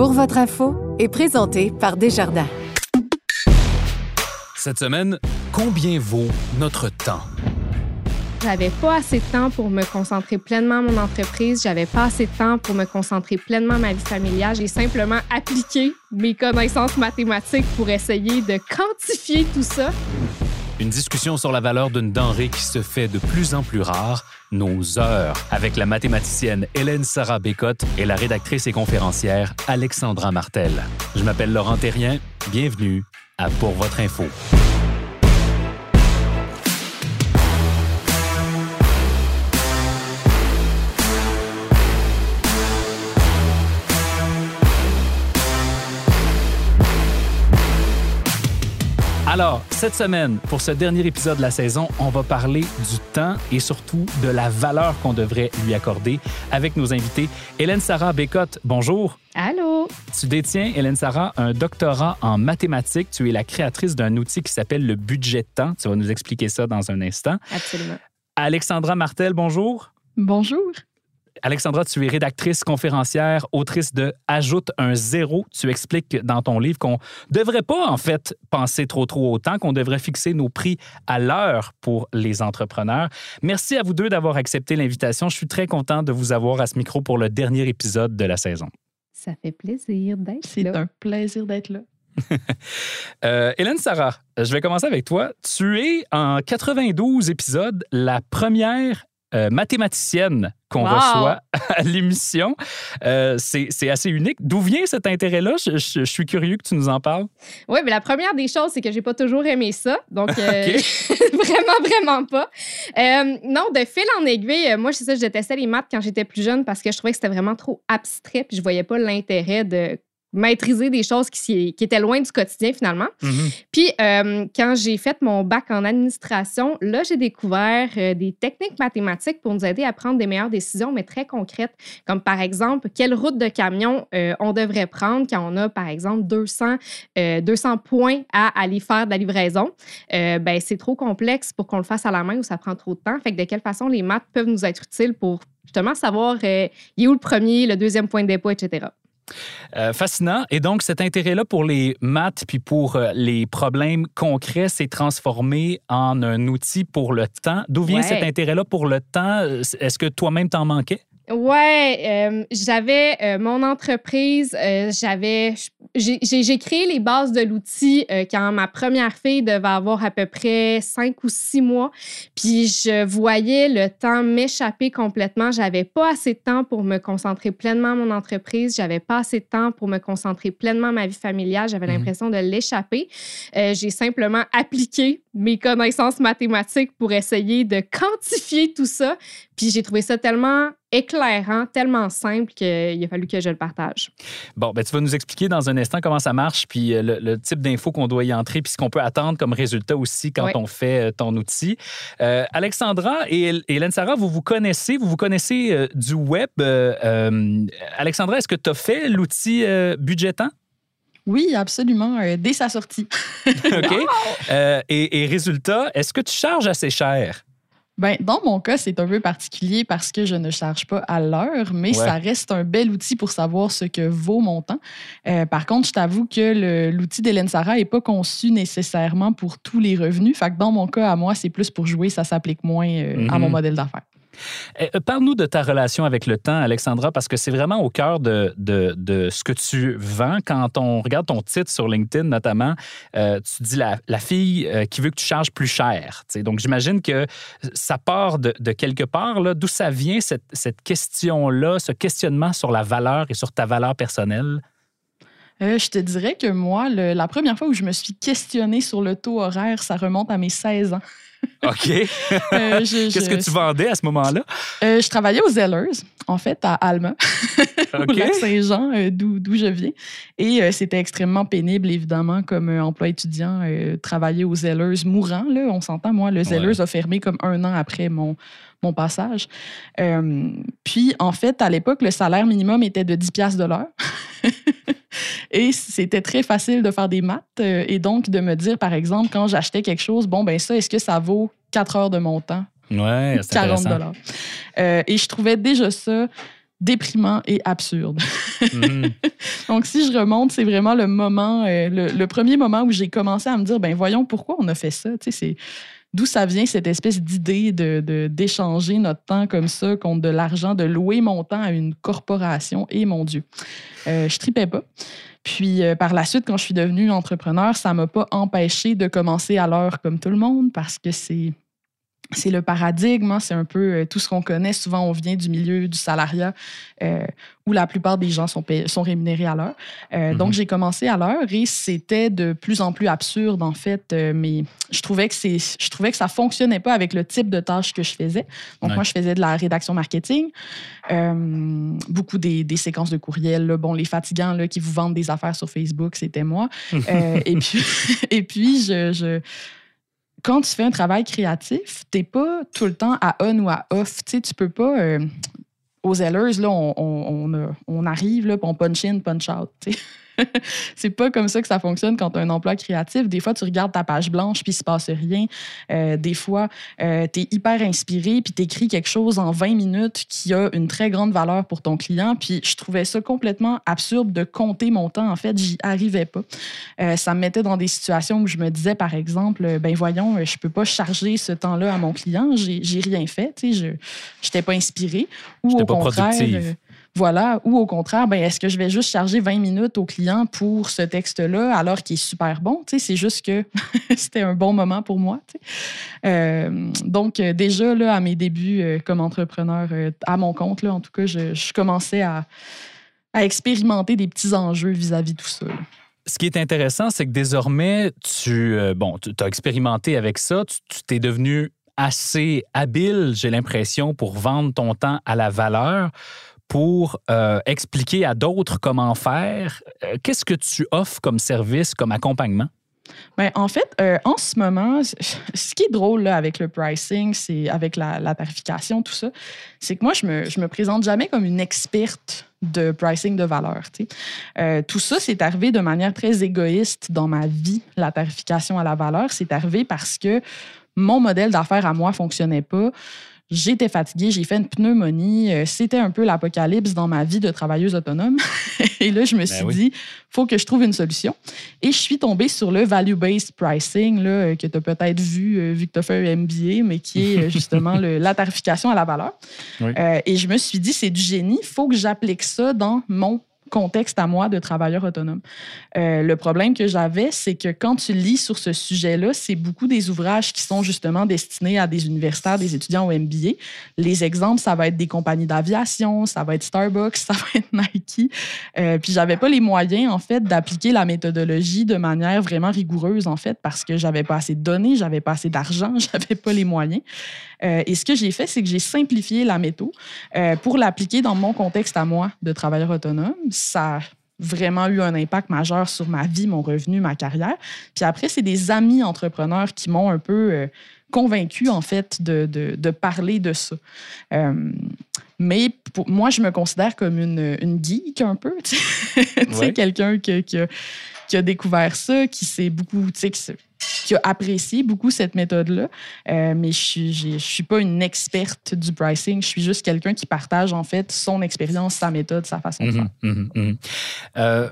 Pour votre info est présenté par Desjardins. Cette semaine, combien vaut notre temps? J'avais pas assez de temps pour me concentrer pleinement à mon entreprise. J'avais pas assez de temps pour me concentrer pleinement à ma vie familiale. J'ai simplement appliqué mes connaissances mathématiques pour essayer de quantifier tout ça. Une discussion sur la valeur d'une denrée qui se fait de plus en plus rare, nos heures, avec la mathématicienne Hélène Sarah Bécotte et la rédactrice et conférencière Alexandra Martel. Je m'appelle Laurent Terrien. Bienvenue à Pour votre info. Alors, cette semaine, pour ce dernier épisode de la saison, on va parler du temps et surtout de la valeur qu'on devrait lui accorder avec nos invités. Hélène Sarah Bécotte, bonjour. Allô? Tu détiens, Hélène Sarah, un doctorat en mathématiques. Tu es la créatrice d'un outil qui s'appelle le budget de temps. Tu vas nous expliquer ça dans un instant. Absolument. Alexandra Martel, bonjour. Bonjour. Alexandra, tu es rédactrice, conférencière, autrice de Ajoute un zéro. Tu expliques dans ton livre qu'on ne devrait pas, en fait, penser trop, trop au temps, qu'on devrait fixer nos prix à l'heure pour les entrepreneurs. Merci à vous deux d'avoir accepté l'invitation. Je suis très content de vous avoir à ce micro pour le dernier épisode de la saison. Ça fait plaisir d'être C'est là. un plaisir d'être là. Euh, Hélène Sarah, je vais commencer avec toi. Tu es en 92 épisodes la première euh, mathématicienne qu'on Wow! reçoit à l'émission. Euh, c'est assez unique. D'où vient cet intérêt-là? Je, je- je suis curieux que tu nous en parles. Oui, mais la première des choses, c'est que j'ai pas toujours aimé ça. Donc, euh, vraiment, vraiment pas. Euh, non, de fil en aiguille, euh, moi, c'est ça, je détestais les maths quand j'étais plus jeune parce que je trouvais que c'était vraiment trop abstrait puis je voyais pas l'intérêt de maîtriser des choses qui, étaient loin du quotidien finalement. Puis euh, quand j'ai fait mon bac en administration, là, j'ai découvert euh, des techniques mathématiques pour nous aider à prendre des meilleures décisions, mais très concrètes, comme par exemple, quelle route de camion euh, on devrait prendre quand on a, par exemple, 200, euh, 200 points à aller faire de la livraison. Ben, c'est trop complexe pour qu'on le fasse à la main ou ça prend trop de temps. Fait que de quelle façon les maths peuvent nous être utiles pour justement savoir il est où le premier, le deuxième point de dépôt, etc. Euh, fascinant. Et donc, cet intérêt-là pour les maths puis pour euh, les problèmes concrets s'est transformé en un outil pour le temps. D'où vient Ouais. cet intérêt-là pour le temps? Euh, Est-ce que toi-même t'en manquais? Ouais, euh, j'avais euh, mon entreprise, euh, j'avais, j'ai créé les bases de l'outil quand ma première fille devait avoir à peu près cinq ou six mois, puis je voyais le temps m'échapper complètement. J'avais pas assez de temps pour me concentrer pleinement à mon entreprise, j'avais pas assez de temps pour me concentrer pleinement à ma vie familiale. J'avais Mhm. l'impression de l'échapper. J'ai simplement appliqué mes connaissances mathématiques pour essayer de quantifier tout ça. Puis j'ai trouvé ça tellement éclairant, tellement simple qu'il a fallu que je le partage. Bon, ben, tu vas nous expliquer dans un instant comment ça marche, puis euh, le, le type d'infos qu'on doit y entrer, puis ce qu'on peut attendre comme résultat aussi quand Oui. on fait euh, ton outil. Euh, Alexandra et Hélène Sarah, vous vous connaissez, vous vous connaissez euh, du web. Euh, euh, Alexandra, est-ce que tu as fait l'outil euh, budgetant? Oui, absolument, euh, dès sa sortie. OK. Euh, et, et résultat, est-ce que tu charges assez cher? Ben, dans mon cas, c'est un peu particulier parce que je ne charge pas à l'heure, mais Ouais. ça reste un bel outil pour savoir ce que vaut mon temps. Euh, par contre, je t'avoue que l'outil d'Hélène Sarah n'est pas conçu nécessairement pour tous les revenus. Fait que dans mon cas, à moi, c'est plus pour jouer, ça s'applique moins euh, à mon modèle d'affaires. Euh, Parle-nous de ta relation avec le temps, Alexandra, parce que c'est vraiment au cœur de, de- ce que tu vends. Quand on regarde ton titre sur LinkedIn, notamment, euh, tu dis la, fille euh, qui veut que tu charges plus cher. Donc, j'imagine que ça part de, quelque part. D'où ça vient, cette, cette question-là, ce questionnement sur la valeur et sur ta valeur personnelle? Je te dirais que moi, la première fois où je me suis questionnée sur le taux horaire, ça remonte à mes 16 ans. OK. Euh, Qu'est-ce que tu vendais à ce moment-là? Euh, je travaillais aux Zellers, en fait, à Alma, au OK. lac Saint-Jean, euh, d'où je viens. Et euh, c'était extrêmement pénible, évidemment, comme emploi étudiant, travailler aux Zellers mourant. Là, on s'entend, moi, le Zellers a fermé comme un an après mon, mon passage. Puis, en fait, à l'époque, le salaire minimum était de 10 piastres de l'heure. Et c'était très facile de faire des maths euh, et donc de me dire, par exemple, quand j'achetais quelque chose, bon, ben ça, est-ce que ça vaut 4 heures de mon temps? Ouais, c'est 40 intéressant. dollars. Euh, et je trouvais déjà ça déprimant et absurde. Mhm. Donc, si je remonte, c'est vraiment le moment, euh, le, premier moment où j'ai commencé à me dire, ben voyons, pourquoi on a fait ça? Tu sais, c'est d'où ça vient cette espèce d'idée de, d'échanger notre temps comme ça contre de l'argent, de louer mon temps à une corporation? Et mon Dieu, euh, je tripais pas. Puis euh, par la suite, quand je suis devenue entrepreneur, ça m'a pas empêché de commencer à l'heure comme tout le monde parce que c'est c'est le paradigme, hein, c'est un peu euh, tout ce qu'on connaît. Souvent, on vient du milieu du salariat euh, où la plupart des gens sont, sont rémunérés à l'heure. Euh, donc, mhm. j'ai commencé à l'heure et c'était de plus en plus absurde, en fait. mais je trouvais, que je trouvais que ça fonctionnait pas avec le type de tâches que je faisais. Donc, moi, je faisais de la rédaction marketing, beaucoup des, séquences de courriels. bon, les fatigants là, qui vous vendent des affaires sur Facebook, c'était moi. et puis, et puis je quand tu fais un travail créatif, tu n'es pas tout le temps à on ou à off. Tu sais, tu peux pas. Euh, aux Zellers, là, on, arrive, là, on punch in, punch out. c'est pas comme ça que ça fonctionne quand tu as un emploi créatif. Des fois, tu regardes ta page blanche puis il se passe rien. Euh, des fois, euh, tu es hyper inspiré puis tu écris quelque chose en 20 minutes qui a une très grande valeur pour ton client. Puis je trouvais ça complètement absurde de compter mon temps. En fait, j'y arrivais pas. Euh, ça me mettait dans des situations où je me disais, par exemple, ben voyons, je peux pas charger ce temps-là à mon client. J'ai rien fait. Je n'étais pas inspiré. Ou au contraire, voilà. Ou au contraire, ben, est-ce que je vais juste charger 20 minutes au client pour ce texte-là alors qu'il est super bon? c'est juste que c'était un bon moment pour moi. Euh, donc, euh, déjà, là, à mes débuts euh, comme entrepreneur, à mon compte, là, en tout cas, je, commençais à, expérimenter des petits enjeux vis-à-vis de tout ça. Ce qui est intéressant, c'est que désormais, tu bon, tu as expérimenté avec ça, tu t'es devenu assez habile, j'ai l'impression, pour vendre ton temps à la valeur pour euh, expliquer à d'autres comment faire. Euh, qu'est-ce que tu offres comme service, comme accompagnement? Bien, en fait, euh, en ce moment, ce qui est drôle là, avec le pricing, c'est avec la, tarification, tout ça, c'est que moi, je me, je me présente jamais comme une experte de pricing de valeur. tout ça, c'est arrivé de manière très égoïste dans ma vie, la tarification à la valeur. C'est arrivé parce que mon modèle d'affaires à moi fonctionnait pas. J'étais fatiguée, j'ai fait une pneumonie. Euh, c'était un peu l'apocalypse dans ma vie de travailleuse autonome. et là, je me ben suis dit, faut que je trouve une solution. Et je suis tombée sur le value-based pricing, là, euh, que tu as peut-être vu, euh, vu que tu as fait un MBA, mais qui est justement la tarification à la valeur. et je me suis dit, c'est du génie, il faut que j'applique ça dans mon contexte à moi de travailleur autonome. Euh, le problème que j'avais, c'est que quand tu lis sur ce sujet-là, c'est beaucoup des ouvrages qui sont justement destinés à des universitaires, des étudiants au MBA. Les exemples, ça va être des compagnies d'aviation, ça va être Starbucks, ça va être Nike. Euh, puis j'avais pas les moyens, en fait, d'appliquer la méthodologie de manière vraiment rigoureuse, en fait, parce que j'avais pas assez de données, j'avais pas assez d'argent, j'avais pas les moyens. Euh, et ce que j'ai fait, c'est que j'ai simplifié la méthode euh, pour l'appliquer dans mon contexte à moi de travailleur autonome. Ça a vraiment eu un impact majeur sur ma vie, mon revenu, ma carrière. Puis après, c'est des amis entrepreneurs qui m'ont un peu euh, convaincu, en fait, de, de, parler de ça. mais pour, moi, je me considère comme une, une geek un peu. Tu sais, quelqu'un qui, qui, a, qui, a, découvert ça, qui sait beaucoup, tu sais, qui a apprécié beaucoup cette méthode-là. Euh, mais je ne suis pas une experte du pricing. Je suis juste quelqu'un qui partage, en fait, son expérience, sa méthode, sa façon de mhm, faire. Mhm, mhm. Euh,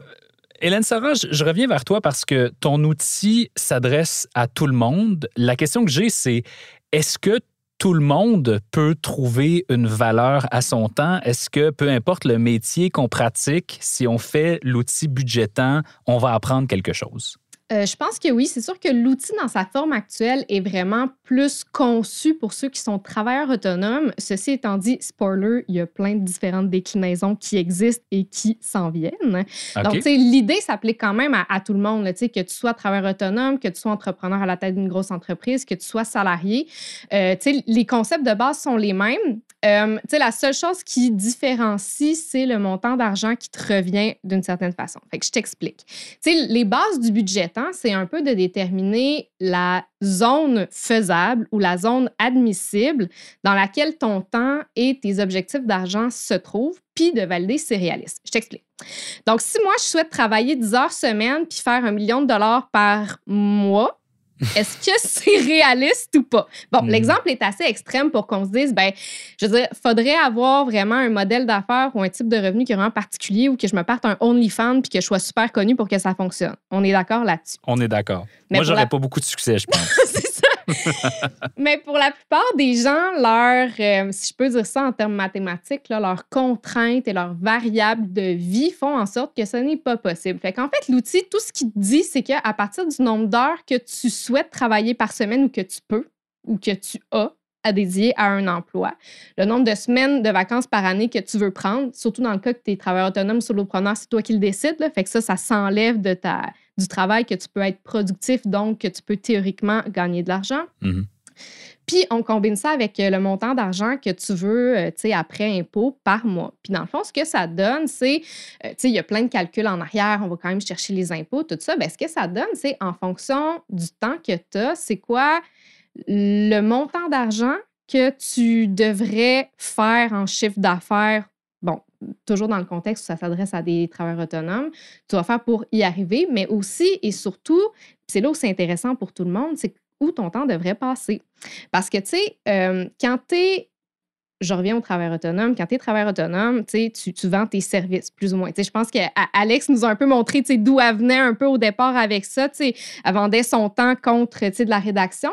Hélène Sarah, je, reviens vers toi parce que ton outil s'adresse à tout le monde. La question que j'ai, c'est est-ce que tout le monde peut trouver une valeur à son temps? Est-ce que peu importe le métier qu'on pratique, si on fait l'outil budgétant, on va apprendre quelque chose? Euh, je pense que oui. C'est sûr que l'outil dans sa forme actuelle est vraiment plus conçu pour ceux qui sont travailleurs autonomes. Ceci étant dit, spoiler, il y a plein de différentes déclinaisons qui existent et qui s'en viennent. Donc, l'idée s'applique quand même à, tout le monde. Là, que tu sois travailleur autonome, que tu sois entrepreneur à la tête d'une grosse entreprise, que tu sois salarié. Euh, les concepts de base sont les mêmes. Euh, la seule chose qui différencie, c'est le montant d'argent qui te revient d'une certaine façon. Fait que je t'explique. Les bases du budget c'est un peu de déterminer la zone faisable ou la zone admissible dans laquelle ton temps et tes objectifs d'argent se trouvent, puis de valider si c'est réaliste. Je t'explique. Donc, si moi, je souhaite travailler 10 heures semaine puis faire un million de dollars par mois, Est-ce que c'est réaliste ou pas? Bon, Mhm. l'exemple est assez extrême pour qu'on se dise, ben, je veux dire, faudrait avoir vraiment un modèle d'affaires ou un type de revenu qui est vraiment particulier ou que je me parte un OnlyFans puis que je sois super connu pour que ça fonctionne. On est d'accord là-dessus. On est d'accord. Moi, j'aurais la- pas beaucoup de succès, je pense. Mais pour la plupart des gens, leur, euh, si je peux dire ça en termes mathématiques, leurs contraintes et leurs variables de vie font en sorte que ce n'est pas possible. Fait qu'en fait, l'outil, tout ce qu'il dit, c'est qu'à partir du nombre d'heures que tu souhaites travailler par semaine ou que tu peux ou que tu as à dédier à un emploi, le nombre de semaines de vacances par année que tu veux prendre, surtout dans le cas que tu es travailleur autonome, solopreneur, c'est toi qui le décides. Là, fait que ça, ça s'enlève de ta, du travail que tu peux être productif, donc que tu peux théoriquement gagner de l'argent. Mhm. Puis on combine ça avec euh, le montant d'argent que tu veux, euh, tu sais, après impôt par mois. Puis dans le fond, ce que ça donne, c'est, euh, tu sais, il y a plein de calculs en arrière, on va quand même chercher les impôts, tout ça. Bien, ce que ça donne, c'est en fonction du temps que tu as, c'est quoi le montant d'argent que tu devrais faire en chiffre d'affaires. Bon, toujours dans le contexte où ça s'adresse à des travailleurs autonomes, tu vas faire pour y arriver, mais aussi et surtout, c'est là où c'est intéressant pour tout le monde, c'est où ton temps devrait passer. Parce que, tu sais, euh, quand tu es je reviens au travail autonome. Quand tu es travailleur autonome, tu, tu vends tes services, plus ou moins. Je pense qu'Alex nous a un peu montré d'où elle venait un peu au départ avec ça. Elle vendait son temps contre de la rédaction.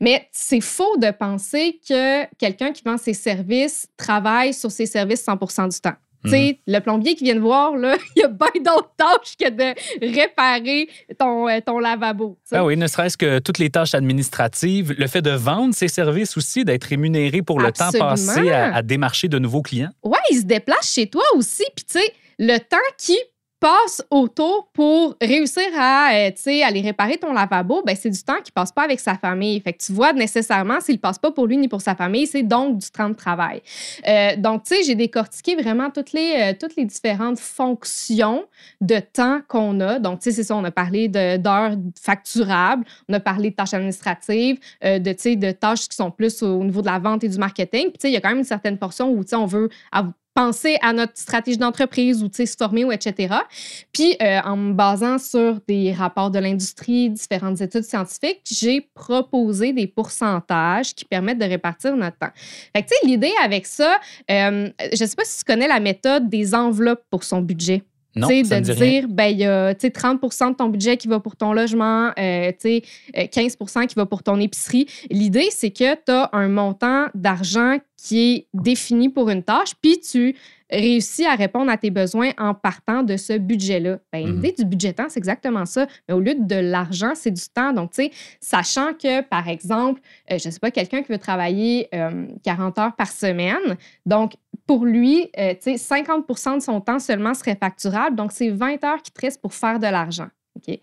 Mais c'est faux de penser que quelqu'un qui vend ses services travaille sur ses services 100% du temps. Sais, Le plombier qui vient de voir, là, il y a bien d'autres tâches que de réparer ton, euh, ton lavabo. Ah oui, ne serait-ce que toutes les tâches administratives, le fait de vendre ses services aussi, d'être rémunéré pour le temps passé à, à démarcher de nouveaux clients. Ouais, il se déplace chez toi aussi. Puis, tu sais, le temps qui passe autour pour réussir à, euh, aller réparer ton lavabo, ben c'est du temps qui passe pas avec sa famille. Fait que tu vois, nécessairement, s'il passe pas pour lui ni pour sa famille, c'est donc du temps de travail. Euh, donc, tu sais, j'ai décortiqué vraiment toutes les, euh, toutes les différentes fonctions de temps qu'on a. Donc, tu sais, c'est ça, on a parlé d'heures facturables, on a parlé de tâches administratives, euh, de, de tâches qui sont plus au niveau de la vente et du marketing. Puis, tu sais, il y a quand même une certaine portion où, tu sais, on veut penser à notre stratégie d'entreprise ou, se former ou etc. Puis, euh, en me basant sur des rapports de l'industrie, différentes études scientifiques, j'ai proposé des pourcentages qui permettent de répartir notre temps. Fait que, tu sais, l'idée avec ça, euh, je ne sais pas si tu connais la méthode des enveloppes pour son budget. Non, de me dit rien. dire, ben, il y a tu sais, 30% de ton budget qui va pour ton logement, euh, tu sais, euh, 15% qui va pour ton épicerie. L'idée, c'est que tu as un montant d'argent qui est défini pour une tâche, puis tu réussis à répondre à tes besoins en partant de ce budget-là. Ben, Mhm. L'idée du budget temps, c'est exactement ça. Mais au lieu de l'argent, c'est du temps. Donc, tu sais, sachant que, par exemple, euh, je ne sais pas, quelqu'un qui veut travailler euh, 40 heures par semaine, donc pour lui, euh, tu sais, 50% de son temps seulement serait facturable. Donc, c'est 20 heures qui te restent pour faire de l'argent. OK?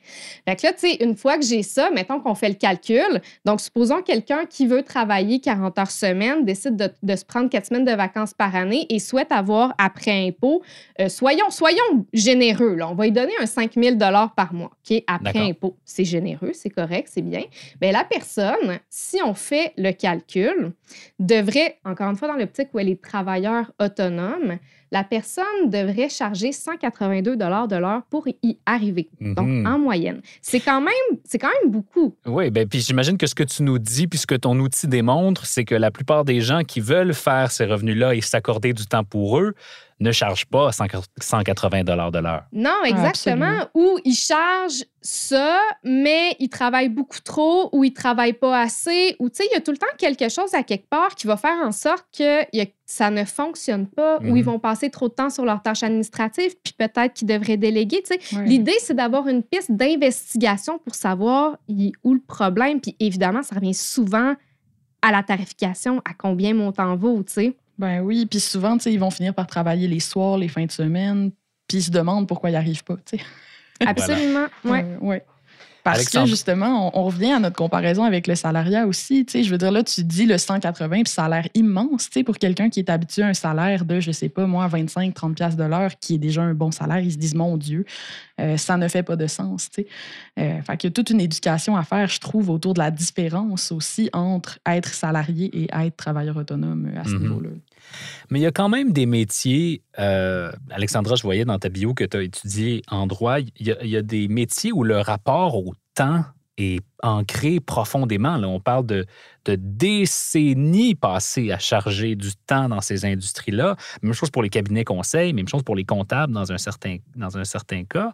Fait que là, tu sais, une fois que j'ai ça, mettons qu'on fait le calcul. Donc, supposons quelqu'un qui veut travailler 40 heures semaine décide de, de se prendre 4 semaines de vacances par année et souhaite avoir après impôt, euh, soyons, soyons généreux. Là. On va lui donner un 5 000 par mois, OK? Après impôt. C'est généreux, c'est correct, c'est bien. Bien, la personne, si on fait le calcul, devrait, encore une fois, dans l'optique où elle est travailleur autonome, la personne devrait charger 182 de l'heure pour y arriver. Donc, Mhm. en moyenne. C'est quand même, c'est quand même beaucoup. Oui, ben, puis j'imagine que ce que tu nous dis, puis ce que ton outil démontre, c'est que la plupart des gens qui veulent faire ces revenus-là et s'accorder du temps pour eux ne chargent pas 100 180 de l'heure. Non, Ah, exactement. ou ils chargent ça, mais ils travaillent beaucoup trop, ou ils travaillent pas assez, ou tu sais, il y a tout le temps quelque chose à quelque part qui va faire en sorte que y a- ça ne fonctionne pas, ou Mhm. ils vont passer trop de temps sur leurs tâches administratives, puis peut-être qu'ils devraient déléguer. Tu sais, Ouais. L'idée, c'est d'avoir une piste d'investigation pour savoir où le problème. Puis évidemment, ça revient souvent à la tarification, à combien mon temps vaut, tu sais. Ben oui, puis souvent, tu sais, ils vont finir par travailler les soirs, les fins de semaine, puis ils se demandent pourquoi ils n'y arrivent pas, tu sais. Absolument. Ouais. Euh, ouais. Parce Alexandre. que justement, on, on revient à notre comparaison avec le salariat aussi. Tu sais, je veux dire, là, tu dis le 180, puis ça a l'air immense, tu sais, pour quelqu'un qui est habitué à un salaire de, je sais pas, moi, 25, 30 pièces de l'heure, qui est déjà un bon salaire. Ils se disent, mon Dieu, euh, ça ne fait pas de sens, tu sais. Euh, fait qu'il y a toute une éducation à faire, je trouve, autour de la différence aussi entre être salarié et être travailleur autonome euh, à ce Mhm. niveau-là. Mais il y a quand même des métiers, euh, Alexandra, je voyais dans ta bio que tu as étudié en droit, il y, a, des métiers où le rapport au temps est ancré profondément. Là. On parle de, décennies passées à charger du temps dans ces industries-là. Même chose pour les cabinets conseils, même chose pour les comptables dans un certain, dans un certain cas.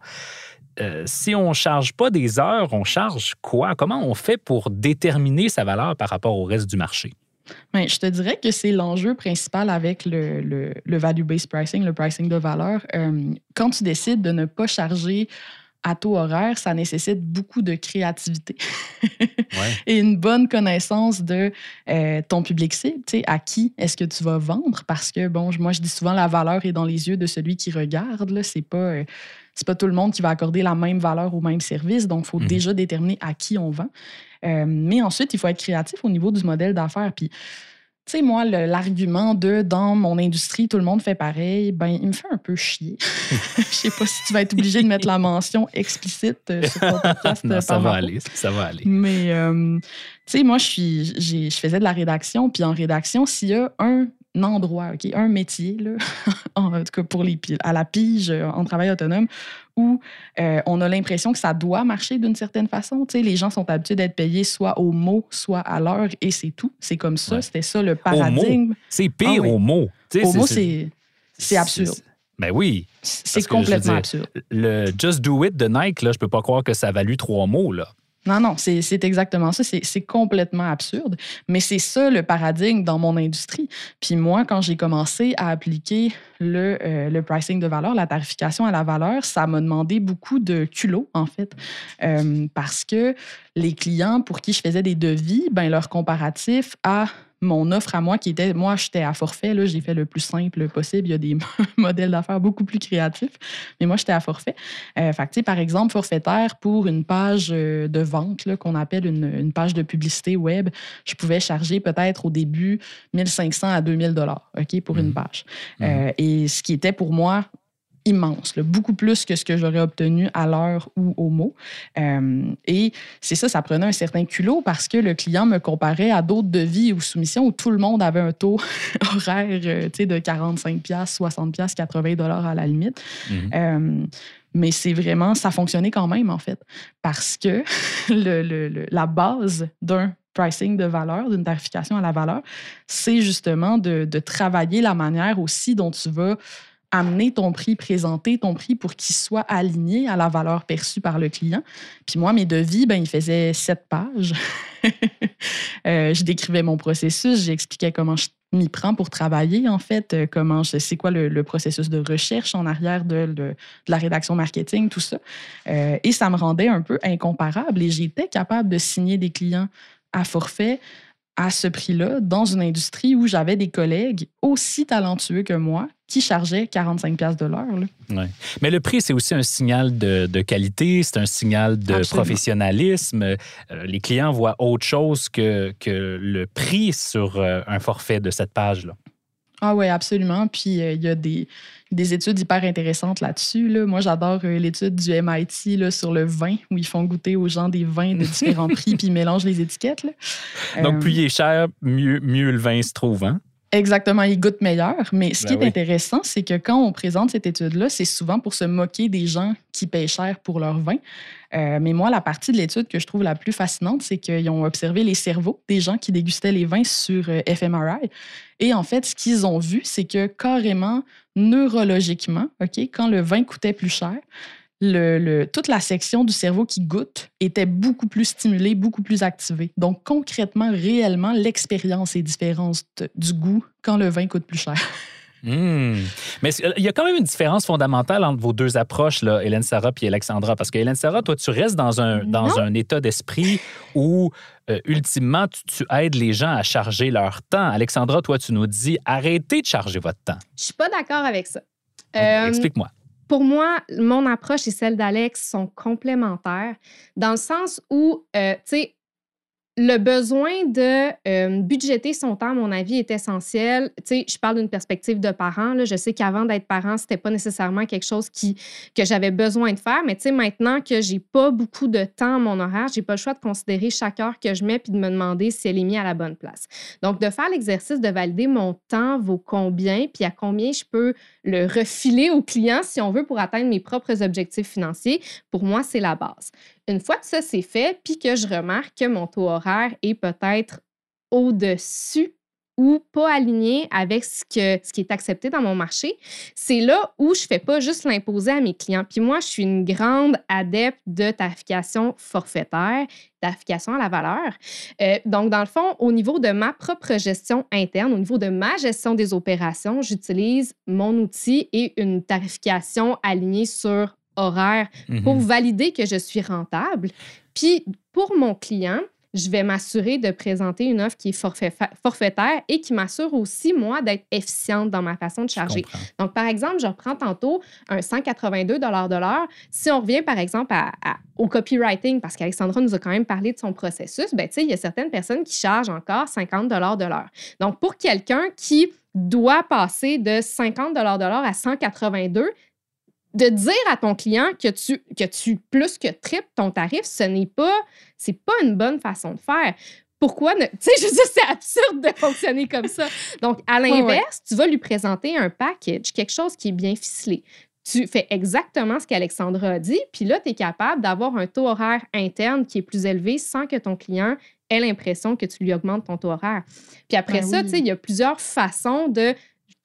Euh, si on ne charge pas des heures, on charge quoi? Comment on fait pour déterminer sa valeur par rapport au reste du marché? Je te dirais que c'est l'enjeu principal avec le value-based pricing, le pricing de valeur. Euh, quand tu décides de ne pas charger à taux horaire, ça nécessite beaucoup de créativité et une bonne connaissance de euh, ton public cible. À qui est-ce que tu vas vendre? Parce que, bon, moi, je dis souvent la valeur est dans les yeux de celui qui regarde. Ce n'est pas, euh, pas tout le monde qui va accorder la même valeur au même service. Donc, il faut mhm. déjà déterminer à qui on vend. Euh, mais ensuite, il faut être créatif au niveau du modèle d'affaires. Puis, tu sais, moi, l'argument de dans mon industrie, tout le monde fait pareil, ben, il me fait un peu chier. Je sais pas si tu vas être obligé de mettre la mention explicite euh, sur ton podcast. non, ça va aller, ça va aller. Mais, euh, tu sais, moi, je faisais de la rédaction, puis en rédaction, s'il y a un endroit, OK, un métier, là, en tout cas pour les à la pige, euh, en travail autonome, où euh, on a l'impression que ça doit marcher d'une certaine façon. Les gens sont habitués d'être payés soit au mot, soit à l'heure, et c'est tout. C'est comme ça. C'était ça le paradigme. C'est pire ah au mot. au mot, c'est absurde. Ben oui. C'est complètement absurde. Le Just Do It de Nike, là, je peux pas croire que ça a valu trois mots. Là. Non, non, c'est exactement ça. C'est complètement absurde. Mais c'est ça le paradigme dans mon industrie. Puis moi, quand j'ai commencé à appliquer le, euh, le, pricing de valeur, la tarification à la valeur, ça m'a demandé beaucoup de culot, en fait. Euh, parce que les clients pour qui je faisais des devis, ben, leur comparatif à mon offre à moi qui était, moi, j'étais à forfait, là, j'ai fait le plus simple possible. Il y a des modèles d'affaires beaucoup plus créatifs, mais moi, j'étais à forfait. Euh, fait par exemple, forfaitaire pour une page euh, de vente qu'on appelle une, une, page de publicité web, je pouvais charger peut-être au début 1500 à 2000 dollars, OK, pour une mmh. page. Mmh. Euh, et ce qui était pour moi immense, beaucoup plus que ce que j'aurais obtenu à l'heure ou au mot. Euh, et c'est ça, ça prenait un certain culot parce que le client me comparait à d'autres devis ou soumissions où tout le monde avait un taux horaire euh, de 45 60 80 dollars à la limite. Mhm. Euh, mais c'est vraiment, ça fonctionnait quand même, en fait, parce que le, la base d'un pricing de valeur, d'une tarification à la valeur, c'est justement de, de, travailler la manière aussi dont tu vas amener ton prix, présenter ton prix pour qu'il soit aligné à la valeur perçue par le client. Puis moi, mes devis, ben, ils faisaient sept pages. Euh, je décrivais mon processus, j'expliquais comment je m'y prends pour travailler, en fait, euh, comment je quoi le, processus de recherche en arrière de, de, la rédaction marketing, tout ça. Euh, et ça me rendait un peu incomparable et j'étais capable de signer des clients à forfait à ce prix-là dans une industrie où j'avais des collègues aussi talentueux que moi qui chargeaient 45 pièces de l'heure. Ouais. Mais le prix, c'est aussi un signal de, de qualité, c'est un signal de professionnalisme. Euh, les clients voient autre chose que, que le prix sur euh, un forfait de cette page-là. Ah oui, absolument. Puis euh, il y a des, des, études hyper intéressantes là-dessus. Là. Moi, j'adore l'étude du MIT là, sur le vin, où ils font goûter aux gens des vins de différents prix, puis ils mélangent les étiquettes. Donc, plus il est cher, mieux, mieux le vin se trouve. Hein? Exactement, il goûte meilleur. Mais ce qui ben est intéressant, c'est que quand on présente cette étude-là, c'est souvent pour se moquer des gens qui payent cher pour leur vin. Euh, mais moi, la partie de l'étude que je trouve la plus fascinante, c'est qu'ils ont observé les cerveaux des gens qui dégustaient les vins sur euh, fMRI. Et en fait, ce qu'ils ont vu, c'est que carrément, neurologiquement, OK, quand le vin coûtait plus cher, le, toute la section du cerveau qui goûte était beaucoup plus stimulée, beaucoup plus activée. Donc, concrètement, réellement, l'expérience est différente du goût quand le vin coûte plus cher. Hmm. Mais il y a quand même une différence fondamentale entre vos deux approches, là, Hélène Sarah et Alexandra. Parce que Hélène Sarah, toi, tu restes dans un, dans un état d'esprit où, euh, ultimement, tu, aides les gens à charger leur temps. Alexandra, toi, tu nous dis arrêtez de charger votre temps. Je suis pas d'accord avec ça. Euh, explique-moi pour moi, mon approche et celle d'Alex sont complémentaires dans le sens où, euh, tu sais, le besoin de euh, budgéter son temps, à mon avis, est essentiel. Tu sais, je parle d'une perspective de parent. Je sais qu'avant d'être parent, c'était pas nécessairement quelque chose que j'avais besoin de faire. Mais tu sais, maintenant que j'ai pas beaucoup de temps à mon horaire, j'ai pas le choix de considérer chaque heure que je mets puis de me demander si elle est mise à la bonne place. Donc, de faire l'exercice de valider mon temps vaut combien puis à combien je peux le refiler au client, si on veut, pour atteindre mes propres objectifs financiers, pour moi, c'est la base. Une fois que ça c'est fait, puis que je remarque que mon taux horaire est peut-être au-dessus ou pas aligné avec ce, qui est accepté dans mon marché, c'est là où je ne fais pas juste l'imposer à mes clients. Puis moi, je suis une grande adepte de tarification forfaitaire, tarification à la valeur. Euh, donc, dans le fond, au niveau de ma propre gestion interne, au niveau de ma gestion des opérations, j'utilise mon outil et une tarification alignée sur horaire pour Mhm. valider que je suis rentable. Puis, pour mon client, je vais m'assurer de présenter une offre qui est forfait- forfaitaire et qui m'assure aussi, moi, d'être efficiente dans ma façon de charger. Donc, par exemple, je reprends tantôt un 182 de l'heure. Si on revient, par exemple, à- à- au copywriting, parce qu'Alexandra nous a quand même parlé de son processus, ben, tu sais, il y a certaines personnes qui chargent encore 50 de l'heure. Donc, pour quelqu'un qui doit passer de 50 de l'heure à 182, de dire à ton client que tu, que tu plus que triples ton tarif, ce n'est pas, c'est pas une bonne façon de faire. Pourquoi ne. Tu sais, je c'est absurde de fonctionner comme ça. Donc, à ouais. l'inverse, tu vas lui présenter un package, quelque chose qui est bien ficelé. Tu fais exactement ce qu'Alexandra a dit, puis là, tu es capable d'avoir un taux horaire interne qui est plus élevé sans que ton client ait l'impression que tu lui augmentes ton taux horaire. Puis après Ben ça, oui. tu sais, il y a plusieurs façons de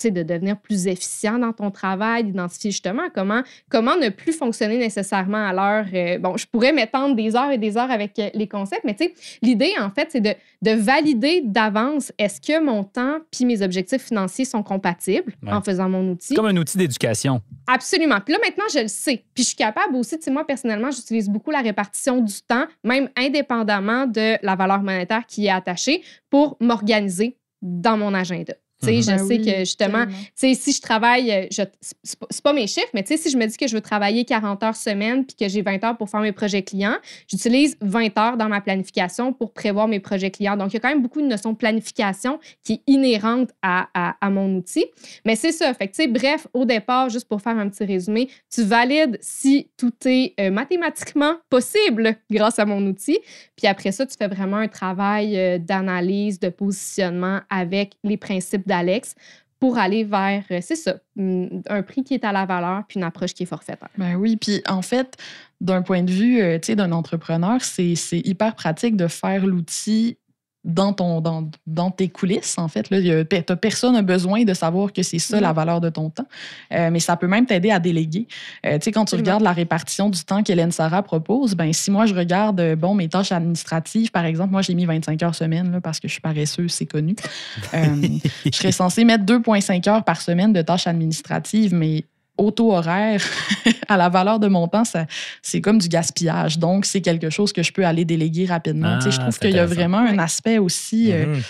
de devenir plus efficient dans ton travail, d'identifier justement comment, comment ne plus fonctionner nécessairement à l'heure. euh, bon, je pourrais m'étendre des heures et des heures avec euh, les concepts, mais tu sais, l'idée, en fait, c'est de, de valider d'avance est-ce que mon temps puis mes objectifs financiers sont compatibles Ouais. en faisant mon outil. Comme un outil d'éducation. Absolument. Puis là, maintenant, je le sais. Puis je suis capable aussi, tu sais, moi, personnellement, j'utilise beaucoup la répartition du temps, même indépendamment de la valeur monétaire qui y est attachée, pour m'organiser dans mon agenda. Tu sais, je Ben sais oui, que justement, tellement. tu sais, si je travaille, euh, je, c'est pas- c'est pas mes chiffres, mais tu sais, si je me dis que je veux travailler 40 heures semaine puis que j'ai 20 heures pour faire mes projets clients, j'utilise 20 heures dans ma planification pour prévoir mes projets clients. Donc, il y a quand même beaucoup de notion de planification qui est inhérente à, à- à mon outil. Mais c'est ça. Fait que, tu sais, bref, au départ, juste pour faire un petit résumé, tu valides si tout est euh, mathématiquement possible grâce à mon outil. Puis après ça, tu fais vraiment un travail euh, d'analyse, de positionnement avec les principes d'Alex pour aller vers, euh, c'est ça, hum, un prix qui est à la valeur puis une approche qui est forfaitaire. Ben oui, puis en fait, d'un point de vue euh, d'un entrepreneur, c'est hyper pratique de faire l'outil dans, ton, dans, dans tes coulisses, en fait. N'as personne a besoin de savoir que c'est ça la Mhm. valeur de ton temps. Euh, mais ça peut même t'aider à déléguer. Euh, tu sais, quand tu regardes la répartition du temps qu'Hélène Sarah propose, ben si moi je regarde euh, bon, mes tâches administratives, par exemple, moi j'ai mis 25 heures semaine là, parce que je suis paresseuse, c'est connu. Euh, je serais censée mettre 2,5 heures par semaine de tâches administratives, mais au taux horaire, à la valeur de mon temps, c'est comme du gaspillage. Donc, c'est quelque chose que je peux aller déléguer rapidement. Je Ah, trouve qu'il y a vraiment un aspect aussi. euh, Mhm.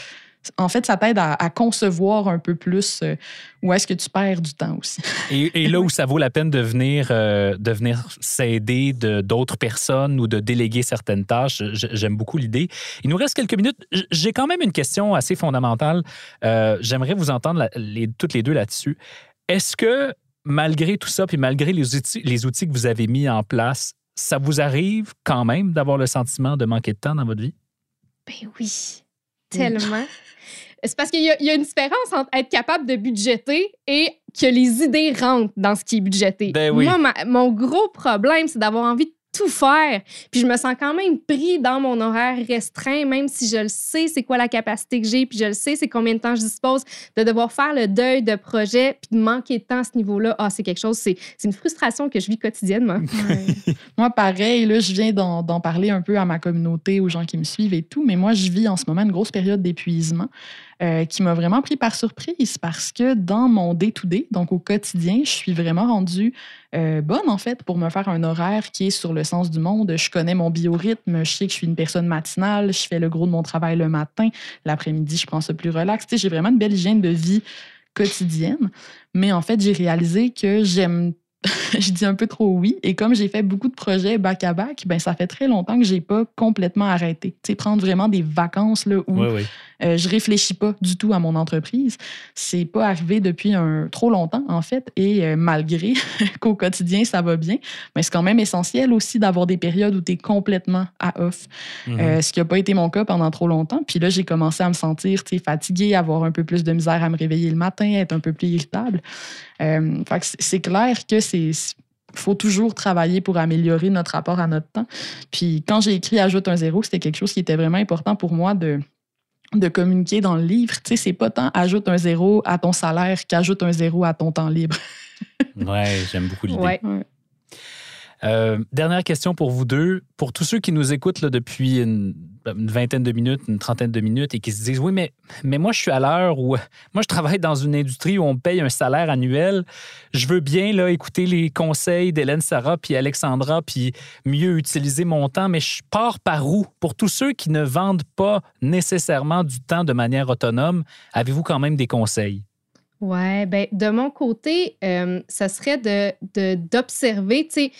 en fait, ça t'aide à, à concevoir un peu plus euh, où est-ce que tu perds du temps aussi. Et, et là où ça vaut la peine de venir, euh, de venir s'aider de d'autres personnes ou de déléguer certaines tâches, j'aime beaucoup l'idée. Il nous reste quelques minutes. J'ai quand même une question assez fondamentale. Euh, J'aimerais vous entendre la- les, toutes les deux là-dessus. Est-ce que malgré tout ça, puis malgré les outils, les outils que vous avez mis en place, ça vous arrive quand même d'avoir le sentiment de manquer de temps dans votre vie? Ben oui, tellement. C'est parce qu'il y, a- il y a une différence entre être capable de budgéter et que les idées rentrent dans ce qui est budgété. Ben oui. Moi, ma- mon gros problème, c'est d'avoir envie de tout faire. Puis je me sens quand même pris dans mon horaire restreint, même si je le sais, c'est quoi la capacité que j'ai, puis je le sais, c'est combien de temps je dispose, de devoir faire le deuil de projet, puis de manquer de temps à ce niveau-là. Ah, c'est quelque chose, c'est une frustration que je vis quotidiennement. moi, pareil, là, je viens d'en parler un peu à ma communauté, aux gens qui me suivent et tout, mais moi, je vis en ce moment une grosse période d'épuisement euh, qui m'a vraiment pris par surprise parce que dans mon day-to-day, donc au quotidien, je suis vraiment rendue euh, bonne, en fait, pour me faire un horaire qui est sur le sens du monde. Je connais mon biorhythme, je sais que je suis une personne matinale, je fais le gros de mon travail le matin, l'après-midi, je prends ça plus relax. J'ai vraiment une belle hygiène de vie quotidienne, mais en fait, j'ai réalisé que j'aime je dis un peu trop oui. Et comme j'ai fait beaucoup de projets back-à-back, ben, ça fait très longtemps que j'ai pas complètement arrêté. Tu sais, prendre vraiment des vacances là, où Oui, oui. euh, je réfléchis pas du tout à mon entreprise. C'est pas arrivé depuis un, trop longtemps, en fait. Et euh, malgré qu'au quotidien, ça va bien, mais c'est quand même essentiel aussi d'avoir des périodes où tu es complètement à off. Mhm. Euh, ce qui n'a pas été mon cas pendant trop longtemps. Puis là, j'ai commencé à me sentir fatiguée, avoir un peu plus de misère à me réveiller le matin, être un peu plus irritable. Euh, c'est- c'est clair que c'est faut toujours travailler pour améliorer notre rapport à notre temps. Puis quand j'ai écrit Ajoute un zéro, c'était quelque chose qui était vraiment important pour moi de, de communiquer dans le livre. Tu sais, c'est pas tant ajoute un zéro à ton salaire qu'ajoute un zéro à ton temps libre. ouais, j'aime beaucoup l'idée. Ouais. Euh, dernière question pour vous deux. Pour tous ceux qui nous écoutent là, depuis une, vingtaine de minutes, une trentaine de minutes et qui se disent Oui, mais, mais moi, je suis à l'heure où moi, je travaille dans une industrie où on paye un salaire annuel. Je veux bien là, écouter les conseils d'Hélène Sarah puis Alexandra puis mieux utiliser mon temps, mais je pars par où? Pour tous ceux qui ne vendent pas nécessairement du temps de manière autonome, avez-vous quand même des conseils? Ouais, ben de mon côté, euh, ça serait de d'observer, tu sais,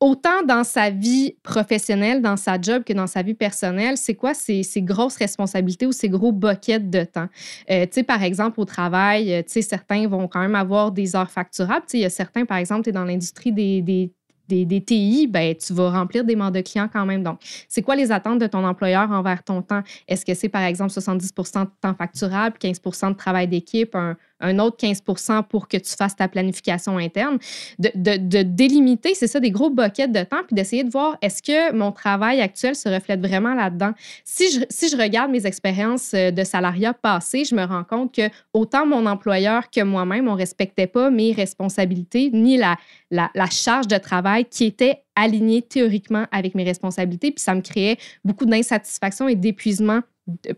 autant dans sa vie professionnelle, dans sa job que dans sa vie personnelle, c'est quoi ces, grosses responsabilités ou ces gros buckets de temps? Euh, tu sais, par exemple, au travail, euh, tu sais, certains vont quand même avoir des heures facturables. Tu sais, il y a certains, par exemple, tu es dans l'industrie des, des des, TI, ben, tu vas remplir des mandats clients quand même. Donc, c'est quoi les attentes de ton employeur envers ton temps? Est-ce que c'est, par exemple, 70% de temps facturable, 15% de travail d'équipe, un, un autre 15 pour que tu fasses ta planification interne. De, de, délimiter, c'est ça, des gros buckets de temps, puis d'essayer de voir est-ce que mon travail actuel se reflète vraiment là-dedans? Si je, si je regarde mes expériences euh, de salariat passées, je me rends compte que autant mon employeur que moi-même, on ne respectait pas mes responsabilités ni la, la, la charge de travail qui était alignée théoriquement avec mes responsabilités, puis ça me créait beaucoup d'insatisfaction et d'épuisement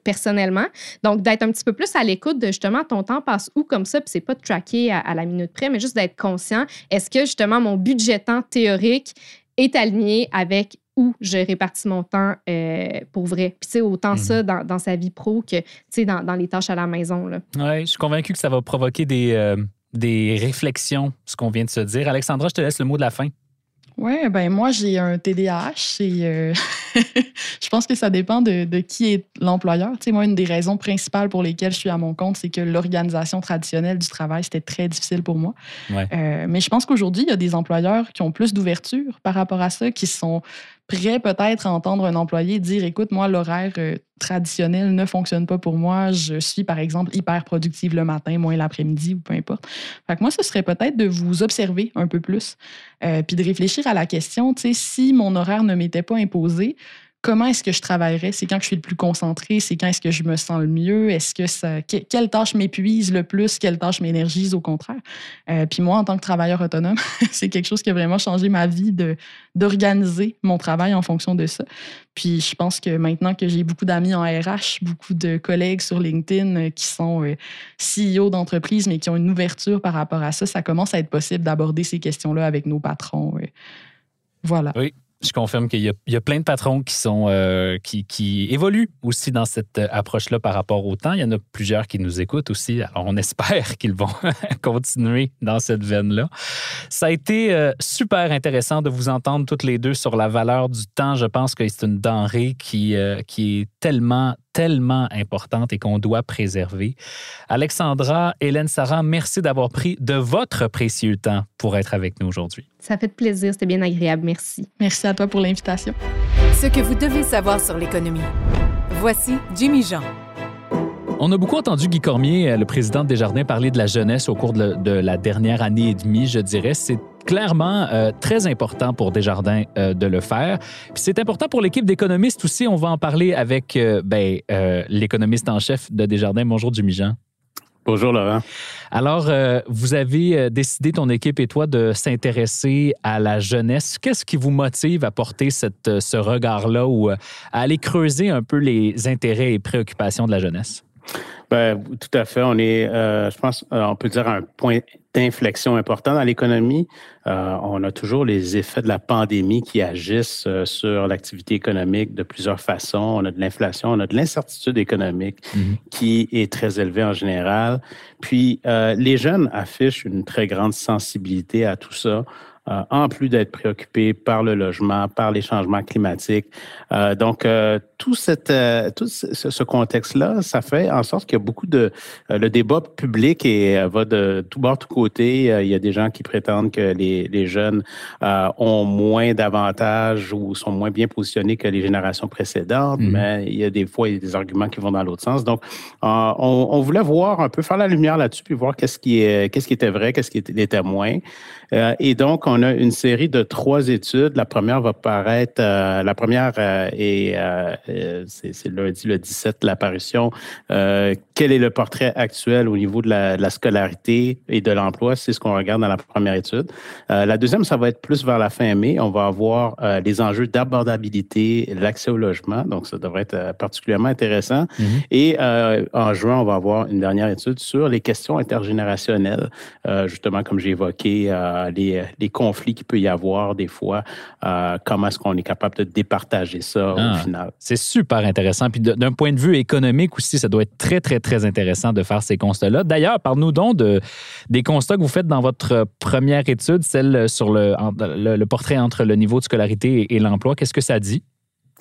personnellement. Donc, d'être un petit peu plus à l'écoute de justement ton temps passe où comme ça, puis c'est pas de tracker à, la minute près, mais juste d'être conscient. Est-ce que justement mon budget temps théorique est aligné avec où je répartis mon temps euh, pour vrai? Puis, tu sais, autant ça mhm. dans, sa vie pro que, tu sais, dans, les tâches à la maison. Oui, je suis convaincu que ça va provoquer des, euh, des réflexions, ce qu'on vient de se dire. Alexandra, je te laisse le mot de la fin. Oui, ben moi, j'ai un TDAH et euh, je pense que ça dépend de, de qui est l'employeur. Tu sais, moi, une des raisons principales pour lesquelles je suis à mon compte, c'est que l'organisation traditionnelle du travail, c'était très difficile pour moi. Euh, mais je pense qu'aujourd'hui, il y a des employeurs qui ont plus d'ouverture par rapport à ça, qui sont prêt peut-être à entendre un employé dire écoute, moi, l'horaire euh, traditionnel ne fonctionne pas pour moi. Je suis, par exemple, hyper productive le matin, moins l'après-midi ou peu importe. Fait que moi, ce serait peut-être de vous observer un peu plus, euh, puis de réfléchir à la question, tu sais, si mon horaire ne m'était pas imposé, comment est-ce que je travaillerais? C'est quand je suis le plus concentré? C'est quand est-ce que je me sens le mieux? Est-ce que ça, quelle tâche m'épuise le plus? Quelle tâche m'énergise au contraire? Euh, puis moi, en tant que travailleur autonome, c'est quelque chose qui a vraiment changé ma vie de, d'organiser mon travail en fonction de ça. Puis je pense que maintenant que j'ai beaucoup d'amis en RH, beaucoup de collègues sur LinkedIn euh, qui sont euh, CEO d'entreprise, mais qui ont une ouverture par rapport à ça, ça commence à être possible d'aborder ces questions-là avec nos patrons. Voilà. Oui, je confirme qu'il y, a plein de patrons qui sont euh, qui, évoluent aussi dans cette euh, approche-là par rapport au temps. Il y en a plusieurs qui nous écoutent aussi. Alors, on espère qu'ils vont continuer dans cette veine-là. Ça a été euh, super intéressant de vous entendre toutes les deux sur la valeur du temps. Je pense que c'est une denrée qui, qui est tellement, tellement importante et qu'on doit préserver. Alexandra, Hélène, Sarah, merci d'avoir pris de votre précieux temps pour être avec nous aujourd'hui. Ça fait plaisir, c'était bien agréable. Merci. Merci à toi pour l'invitation. Ce que vous devez savoir sur l'économie. Voici Jimmy Jean. On a beaucoup entendu Guy Cormier, euh, le président de Desjardins, parler de la jeunesse au cours de, la dernière année et demie, je dirais. C'est clairement euh, très important pour Desjardins euh, de le faire. Puis c'est important pour l'équipe d'économistes aussi. On va en parler avec ben, l'économiste en chef de Desjardins. Bonjour, Jean. Bonjour Laurent. Alors, vous avez décidé, ton équipe et toi, de s'intéresser à la jeunesse. Qu'est-ce qui vous motive à porter cette, ce regard-là ou à aller creuser un peu les intérêts et préoccupations de la jeunesse? Ben, tout à fait. On est, euh, je pense, euh, on peut dire un point d'inflexion important dans l'économie. Euh, on a toujours les effets de la pandémie qui agissent sur l'activité économique de plusieurs façons. On a de l'inflation, on a de l'incertitude économique mm-hmm. qui est très élevée en général. Puis, les jeunes affichent une très grande sensibilité à tout ça. Euh, en plus d'être préoccupé par le logement, par les changements climatiques. Euh, donc, euh, tout, cette, tout ce, contexte-là, ça fait en sorte qu'il y a beaucoup de... le débat public et va de tout bord, tout côté. il y a des gens qui prétendent que les, les jeunes ont moins d'avantages ou sont moins bien positionnés que les générations précédentes, mm-hmm. mais il y a des fois il y a des arguments qui vont dans l'autre sens. Donc, on, on, voulait voir un peu, faire la lumière là-dessus, puis voir qu'est-ce qui, est, qu'est-ce qui était vrai, qu'est-ce qui était, était moins. Et donc, on a une série de trois études. La première va paraître, euh, la première euh, est, euh, c'est lundi le 17, l'apparition. quel est le portrait actuel au niveau de la, de la scolarité et de l'emploi? C'est ce qu'on regarde dans la première étude. la deuxième, ça va être plus vers la fin mai. On va avoir les enjeux d'abordabilité, l'accès au logement. Donc, ça devrait être particulièrement intéressant. Mm-hmm. Et en juin, on va avoir une dernière étude sur les questions intergénérationnelles. justement, comme j'ai évoqué, les, les conflits qu'il peut y avoir des fois, euh, comment est-ce qu'on est capable de départager ça au ah, final? C'est super intéressant. Puis d'un point de vue économique aussi, ça doit être très, très, très intéressant de faire ces constats-là. D'ailleurs, parle-nous donc de, des constats que vous faites dans votre première étude, celle sur le, le portrait entre le niveau de scolarité et l'emploi. Qu'est-ce que ça dit?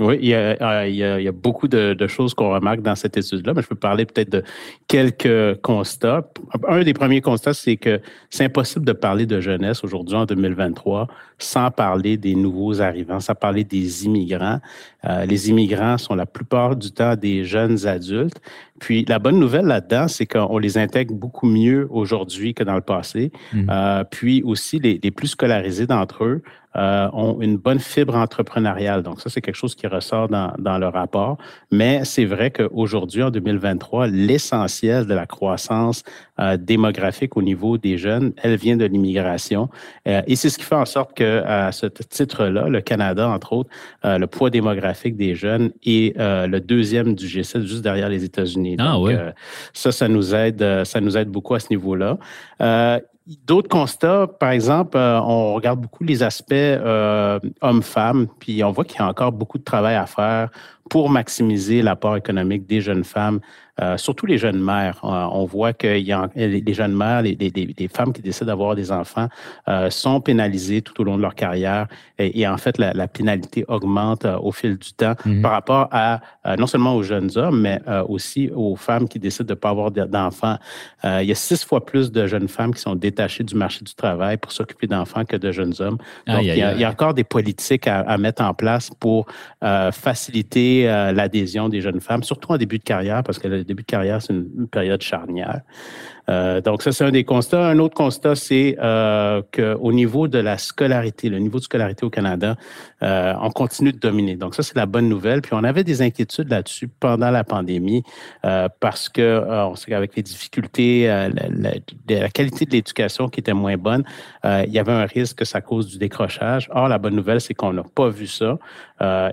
Oui, il y a, a, beaucoup de, choses qu'on remarque dans cette étude-là, mais je peux parler peut-être de quelques constats. Un des premiers constats, c'est que c'est impossible de parler de jeunesse aujourd'hui en 2023 sans parler des nouveaux arrivants, sans parler des immigrants. Euh, les immigrants sont la plupart du temps des jeunes adultes. Puis la bonne nouvelle là-dedans, c'est qu'on les intègre beaucoup mieux aujourd'hui que dans le passé. Mmh. Euh, puis aussi, les, les plus scolarisés d'entre eux euh, ont une bonne fibre entrepreneuriale. Donc, ça, c'est quelque chose qui ressort dans, dans le rapport. Mais c'est vrai qu'aujourd'hui, en 2023, l'essentiel de la croissance euh, démographique au niveau des jeunes, elle vient de l'immigration. Et c'est ce qui fait en sorte que, à ce titre-là, le Canada, entre autres, le poids démographique des jeunes est le deuxième du G7, juste derrière les États-Unis. Ah, Donc, ça, ça nous aide, ça nous aide beaucoup à ce niveau-là. D'autres constats, par exemple, euh, on regarde beaucoup les aspects euh, hommes-femmes, puis on voit qu'il y a encore beaucoup de travail à faire pour maximiser l'apport économique des jeunes femmes euh, surtout les jeunes mères. Euh, on voit que y a, les jeunes mères, les, femmes qui décident d'avoir des enfants euh, sont pénalisées tout au long de leur carrière et, en fait, la, pénalité augmente au fil du temps mhm. par rapport à non seulement aux jeunes hommes, mais aussi aux femmes qui décident de ne pas avoir d'enfants. il y a six fois plus de jeunes femmes qui sont détachées du marché du travail pour s'occuper d'enfants que de jeunes hommes. Donc, il, y a, encore des politiques à, à mettre en place pour faciliter l'adhésion des jeunes femmes, surtout en début de carrière, parce que le début de carrière, c'est une, période charnière. Euh, donc, ça, c'est un des constats. Un autre constat, c'est euh, qu'au niveau de la scolarité, le niveau de scolarité au Canada, euh, on continue de dominer. Donc, ça, c'est la bonne nouvelle. Puis, on avait des inquiétudes là-dessus pendant la pandémie parce que on sait qu'avec les difficultés, la, qualité de l'éducation qui était moins bonne, il y avait un risque que ça cause du décrochage. Or, la bonne nouvelle, c'est qu'on n'a pas vu ça.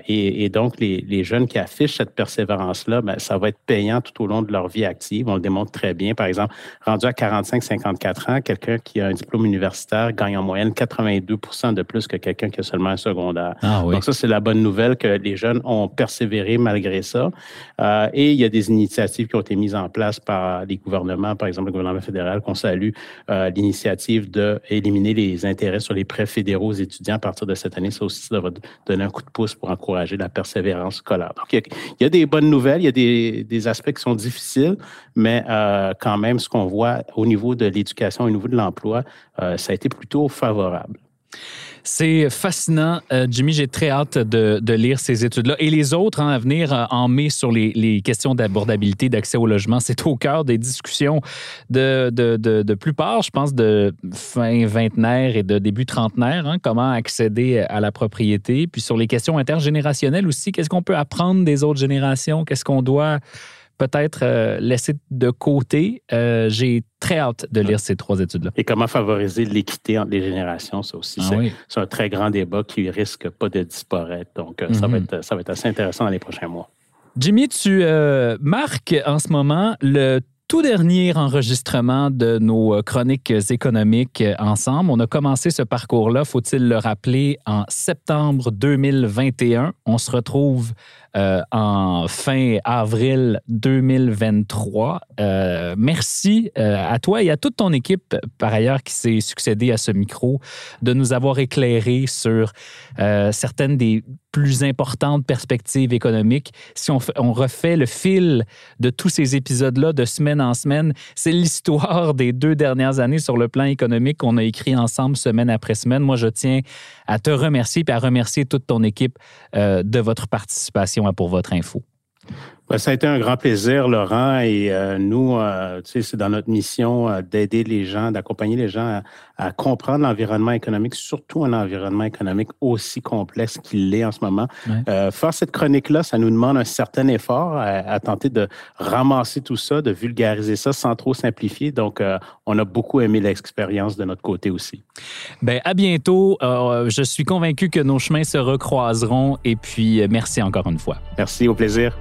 Et, donc, les, les, jeunes qui affichent cette persévérance-là, ben, ça va être payant tout au long de leur vie active. On le démontre très bien. Par exemple, rendu à 45-54 ans, quelqu'un qui a un diplôme universitaire gagne en moyenne 82 de plus que quelqu'un qui a seulement un secondaire. Ah Donc ça, c'est la bonne nouvelle que les jeunes ont persévéré malgré ça. Euh, et il y a des initiatives qui ont été mises en place par les gouvernements, par exemple le gouvernement fédéral, qu'on salue, euh, l'initiative d'éliminer les intérêts sur les prêts fédéraux aux étudiants à partir de cette année. Ça aussi, ça va donner un coup de pouce pour encourager la persévérance scolaire. Donc, il y a, des bonnes nouvelles, il y a des, des aspects qui sont difficiles, mais euh, quand même, ce qu'on voit au niveau de l'éducation, au niveau de l'emploi, euh, ça a été plutôt favorable. C'est fascinant, euh, Jimmy. J'ai très hâte de, lire ces études-là. Et les autres hein, à venir euh, en mai sur les, questions d'abordabilité, d'accès au logement, c'est au cœur des discussions de, de, plupart, je pense, de fin vingtenaire et de début trentenaire. Hein, comment accéder à la propriété. Puis sur les questions intergénérationnelles aussi, qu'est-ce qu'on peut apprendre des autres générations? Qu'est-ce qu'on doit peut-être euh, laisser de côté. Euh, j'ai très hâte de lire ces trois études-là. Et comment favoriser l'équité entre les générations, ça aussi? Ah c'est un très grand débat qui risque pas de disparaître. Donc, euh, ça, va mhm. être, ça va être assez intéressant dans les prochains mois. Jimmy, tu marques en ce moment le tout dernier enregistrement de nos chroniques économiques ensemble. On a commencé ce parcours-là, faut-il le rappeler, en septembre 2021. On se retrouve euh, en fin avril 2023. Euh, merci euh, à toi et à toute ton équipe, par ailleurs, qui s'est succédé à ce micro, de nous avoir éclairé sur certaines des plus importantes perspectives économiques. Si on, on refait le fil de tous ces épisodes-là de semaine en semaine, c'est l'histoire des deux dernières années sur le plan économique qu'on a écrit ensemble semaine après semaine. Moi, je tiens à te remercier et à remercier toute ton équipe de votre participation pour votre info. Ben, ça a été un grand plaisir, Laurent. Et euh, nous, euh, tu sais, c'est dans notre mission euh, d'aider les gens, d'accompagner les gens à, comprendre l'environnement économique, surtout un environnement économique aussi complexe qu'il l'est en ce moment. faire cette chronique-là, ça nous demande un certain effort à, tenter de ramasser tout ça, de vulgariser ça sans trop simplifier. Donc, on a beaucoup aimé l'expérience de notre côté aussi. Ben, à bientôt. je suis convaincu que nos chemins se recroiseront. Et puis, merci encore une fois. Merci, au plaisir.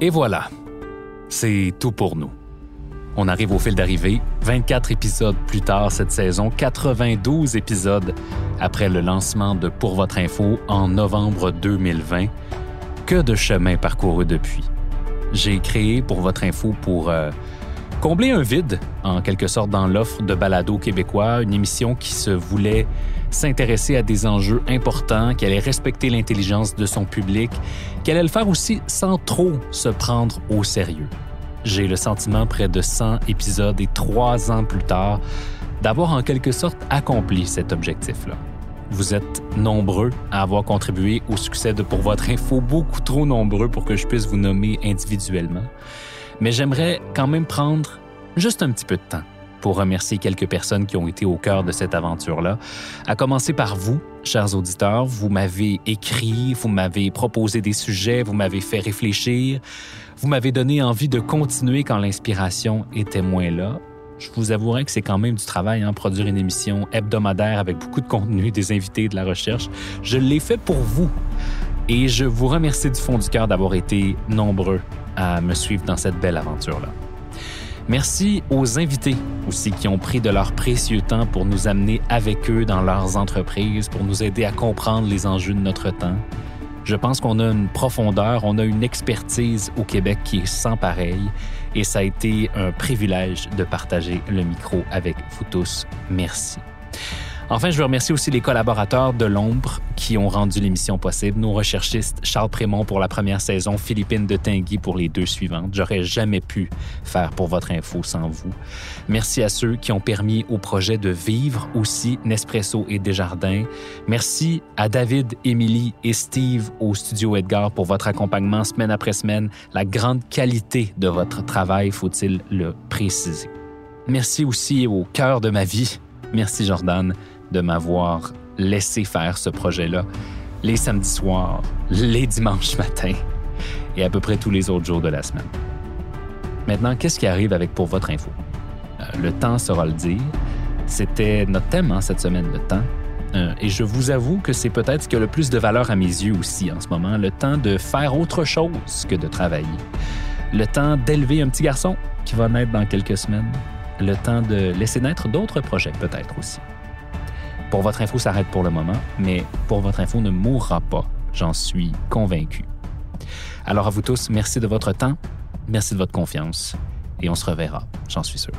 Et voilà, c'est tout pour nous. On arrive au fil d'arrivée, 24 épisodes plus tard cette saison, 92 épisodes après le lancement de Pour votre info en novembre 2020. Que de chemin parcouru depuis. J'ai créé Pour votre info pour euh, combler un vide, en quelque sorte, dans l'offre de balado québécois, une émission qui se voulait s'intéresser à des enjeux importants, qu'elle allait respecter l'intelligence de son public, qu'elle allait le faire aussi sans trop se prendre au sérieux. J'ai le sentiment, près de 100 épisodes et trois ans plus tard, d'avoir en quelque sorte accompli cet objectif-là. Vous êtes nombreux à avoir contribué au succès de Pour votre info, beaucoup trop nombreux pour que je puisse vous nommer individuellement. Mais j'aimerais quand même prendre juste un petit peu de temps pour remercier quelques personnes qui ont été au cœur de cette aventure-là. À commencer par vous, chers auditeurs, vous m'avez écrit, vous m'avez proposé des sujets, vous m'avez fait réfléchir, vous m'avez donné envie de continuer quand l'inspiration était moins là. Je vous avouerai que c'est quand même du travail, hein, produire une émission hebdomadaire avec beaucoup de contenu, des invités, de la recherche. Je l'ai fait pour vous. Et je vous remercie du fond du cœur d'avoir été nombreux à me suivre dans cette belle aventure-là. Merci aux invités aussi qui ont pris de leur précieux temps pour nous amener avec eux dans leurs entreprises, pour nous aider à comprendre les enjeux de notre temps. Je pense qu'on a une profondeur, on a une expertise au Québec qui est sans pareil et ça a été un privilège de partager le micro avec vous tous. Merci. Enfin, je veux remercier aussi les collaborateurs de l'ombre qui ont rendu l'émission possible. Nos recherchistes Charles Prémont pour la première saison, Philippine de Tinguy pour les deux suivantes. J'aurais jamais pu faire pour votre info sans vous. Merci à ceux qui ont permis au projet de vivre aussi, Nespresso et Desjardins. Merci à David, Émilie et Steve au Studio Edgar pour votre accompagnement semaine après semaine. La grande qualité de votre travail, faut-il le préciser. Merci aussi au cœur de ma vie. Merci Jordan de m'avoir laissé faire ce projet-là les samedis soirs, les dimanches matins et à peu près tous les autres jours de la semaine. Maintenant, qu'est-ce qui arrive avec Pour votre info? Euh, le temps sera le dire. C'était notre thème hein, cette semaine, le temps. Euh, et je vous avoue que c'est peut-être ce qui a le plus de valeur à mes yeux aussi en ce moment, le temps de faire autre chose que de travailler. Le temps d'élever un petit garçon qui va naître dans quelques semaines. Le temps de laisser naître d'autres projets peut-être aussi. Pour votre info s'arrête pour le moment, mais pour votre info ne mourra pas, j'en suis convaincu. Alors à vous tous, merci de votre temps, merci de votre confiance, et on se reverra, j'en suis sûr.